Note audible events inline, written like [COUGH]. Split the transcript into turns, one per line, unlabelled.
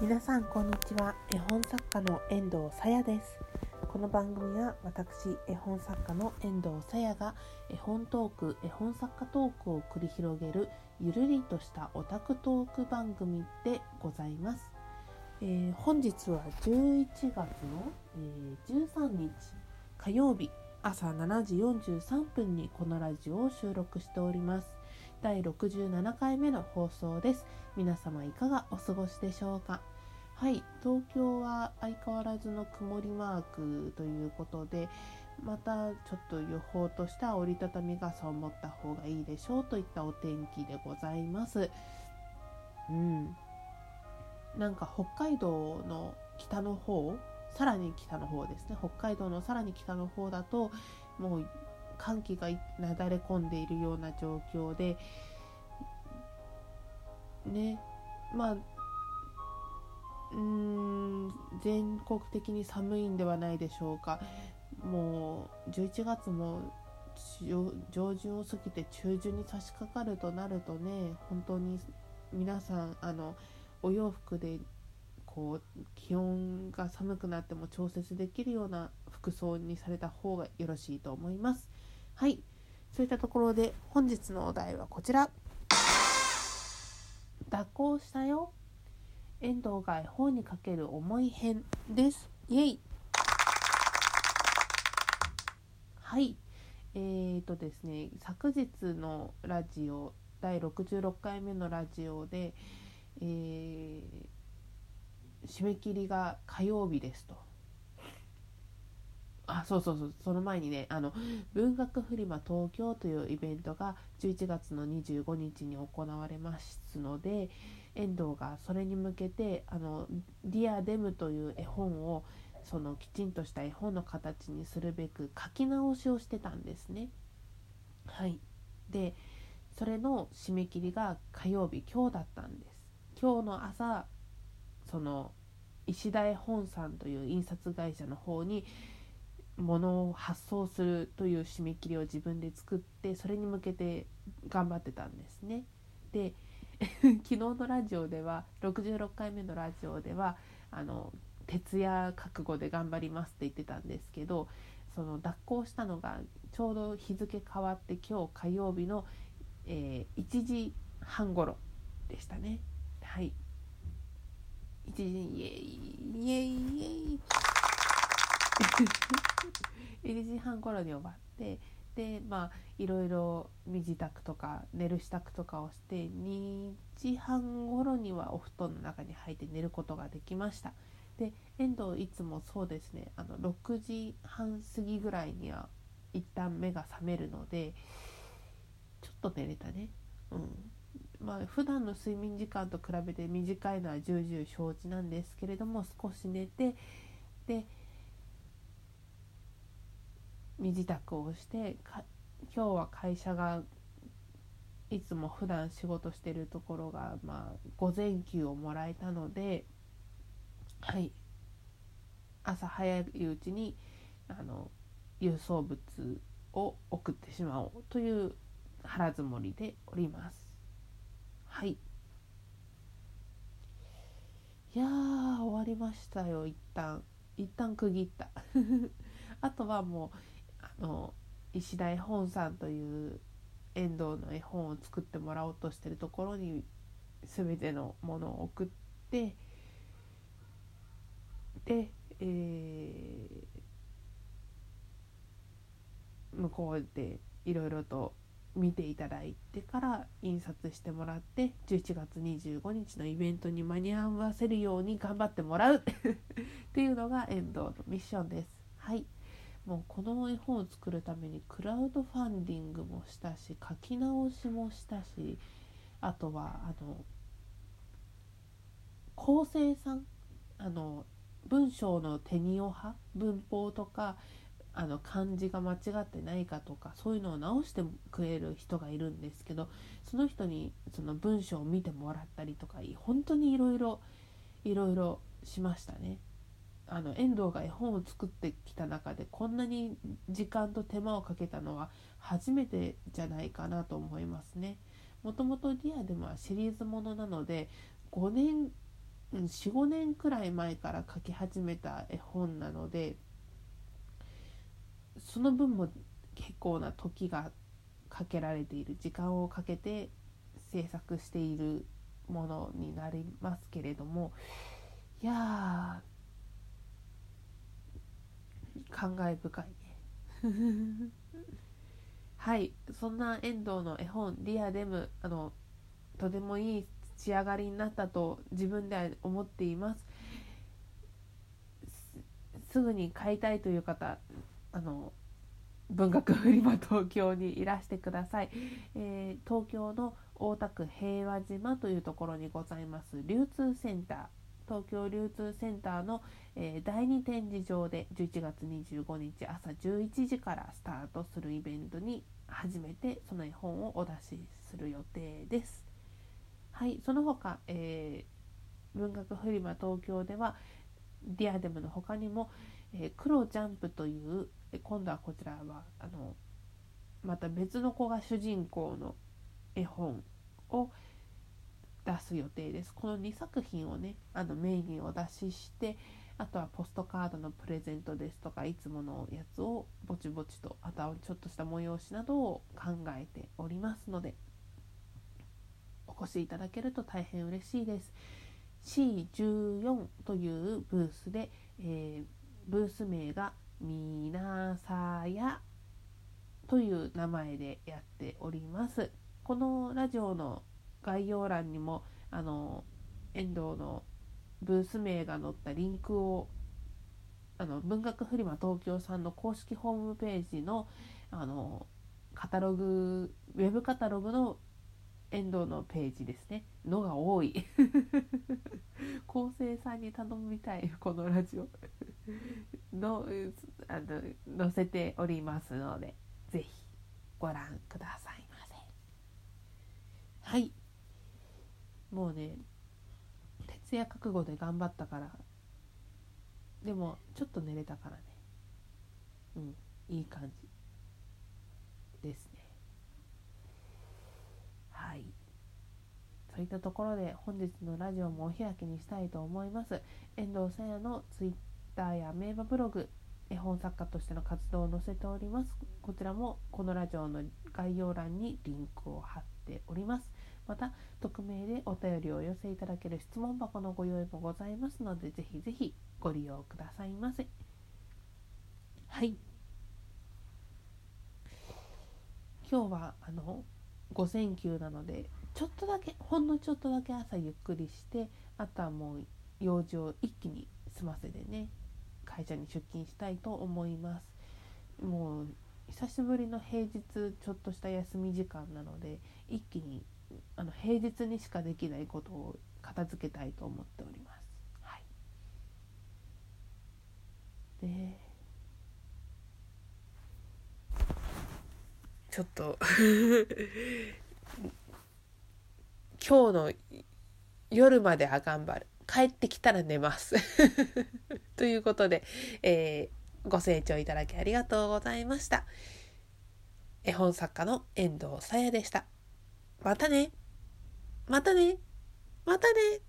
皆さんこんにちは。絵本作家の遠藤さやです。この番組は私絵本作家の遠藤さやが絵本トーク絵本作家トークを繰り広げるゆるりとしたオタクトーク番組でございます、えー、本日は11月の、えー、13日火曜日朝7時43分にこのラジオを収録しております。第67回目の放送です。皆様いかがお過ごしでしょうか？はい東京は相変わらずの曇りマークということでまたちょっと予報としては折りたたみ傘を持った方がいいでしょうといったお天気でございます。うん。なんか北海道の北の方さらに北の方ですね。北海道のさらに北の方だともう寒気がなだれ込んでいるような状況でねまあうん全国的に寒いんではないでしょうかもう11月も上旬を過ぎて中旬に差し掛かるとなるとね本当に皆さんあのお洋服でこう気温が寒くなっても調節できるような服装にされた方がよろしいと思います。はい。そういったところで本日のお題はこちら。蛇行したよ。遠藤が絵本にかける思い編です。イエイ。はい。えーとですね昨日のラジオ第66回目のラジオで、えー、締め切りが火曜日ですと。あそうそうそうその前にねあの文学フリマ東京というイベントが11月の25日に行われますので遠藤がそれに向けてあの「ディアデムという絵本をそのきちんとした絵本の形にするべく書き直しをしてたんですね。はいでそれの締め切りが火曜日今日だったんです。今日の朝その石田絵本さんという印刷会社の方にものを発送するという締め切りを自分で作ってそれに向けて頑張ってたんですね。で [LAUGHS] 昨日のラジオでは66回目のラジオではあの徹夜覚悟で頑張りますって言ってたんですけどその脱行したのがちょうど日付変わって今日火曜日の、えー、1時半頃でしたね。はい1時イエイイエイイエイ [LAUGHS] 1時半頃に終わってでまあいろいろ身支度とか寝る支度とかをして2時半頃にはお布団の中に入って寝ることができました。で遠藤いつもそうですねあの6時半過ぎぐらいには一旦目が覚めるのでちょっと寝れたね。うん。まあ普段の睡眠時間と比べて短いのは重々承知なんですけれども少し寝てで身支度をして今日は会社がいつも普段仕事してるところが、まあ、午前休をもらえたのではい。朝早いうちにあの輸送物を送ってしまおうという腹積もりでおります。はい。いや終わりましたよ一旦。一旦区切った。[LAUGHS] あとはもうの石田絵本さんという遠藤の絵本を作ってもらおうとしてるところに全てのものを送ってで、えー、向こうでいろいろと見ていただいてから印刷してもらって11月25日のイベントに間に合わせるように頑張ってもらうっていうのが遠藤のミッションです。はいもうこの絵本を作るためにクラウドファンディングもしたし書き直しもしたしあとはあの構成さんあの文章の手におは文法とかあの漢字が間違ってないかとかそういうのを直してくれる人がいるんですけどその人にその文章を見てもらったりとか本当にいろいろいろいろしましたね。あの遠藤が絵本を作ってきた中でこんなに時間と手間をかけたのは初めてじゃないかなと思いますね。もともとディアでもシリーズものなので5年45年くらい前から書き始めた絵本なのでその分も結構な時がかけられている時間をかけて制作しているものになりますけれどもいや感慨深いね。[LAUGHS] はいそんな遠藤の絵本「リアデム」あのとてもいい仕上がりになったと自分では思っていますすぐに買いたいという方あの文学フリマ東京にいらしてください、えー、東京の大田区平和島というところにございます流通センター東京流通センターの、えー、第2展示場で11月25日朝11時からスタートするイベントに初めてその絵本をお出しする予定です。はい、その他、えー、文学フリマ東京ではディアデムの他にも、えー、黒ジャンプという今度はこちらはあのまた別の子が主人公の絵本を出す予定です。この2作品をねあのメインにお出ししてあとはポストカードのプレゼントですとかいつものやつをぼちぼちとあとはちょっとした催しなどを考えておりますのでお越しいただけると大変嬉しいです。C14 というブースで、えー、ブース名がみなさやという名前でやっております。このラジオの概要欄にもあの遠藤のブース名が載ったリンクをあの文学フリマ東京さんの公式ホームページのあのカタログウェブカタログの遠藤のページですね。のが多い。[LAUGHS] 構成さんに頼みたいこのラジオ。のあの載せておりますので是非ご覧くださいませ。はい。もうね徹夜覚悟で頑張ったからでもちょっと寝れたからね。うんいい感じですね。はい。そういったところで本日のラジオもお開きにしたいと思います。遠藤さやのツイッターや名馬ブログ絵本作家としての活動を載せております。こちらもこのラジオの概要欄にリンクを貼っております。また匿名でお便りをお寄せいただける質問箱のご用意もございますのでぜひぜひご利用くださいませ。はい。今日はあの午前休なのでちょっとだけほんのちょっとだけ朝ゆっくりしてあとはもう用事を一気に済ませてね会社に出勤したいと思います。もう久しぶりの平日ちょっとした休み時間なので一気にあの平日にしかできないことを片付けたいと思っております。はい、でちょっと [LAUGHS] 今日の夜までは頑張る帰ってきたら寝ます [LAUGHS] ということで、えー、ご清聴いただきありがとうございました絵本作家の遠藤さやでした。またね。またね。またね。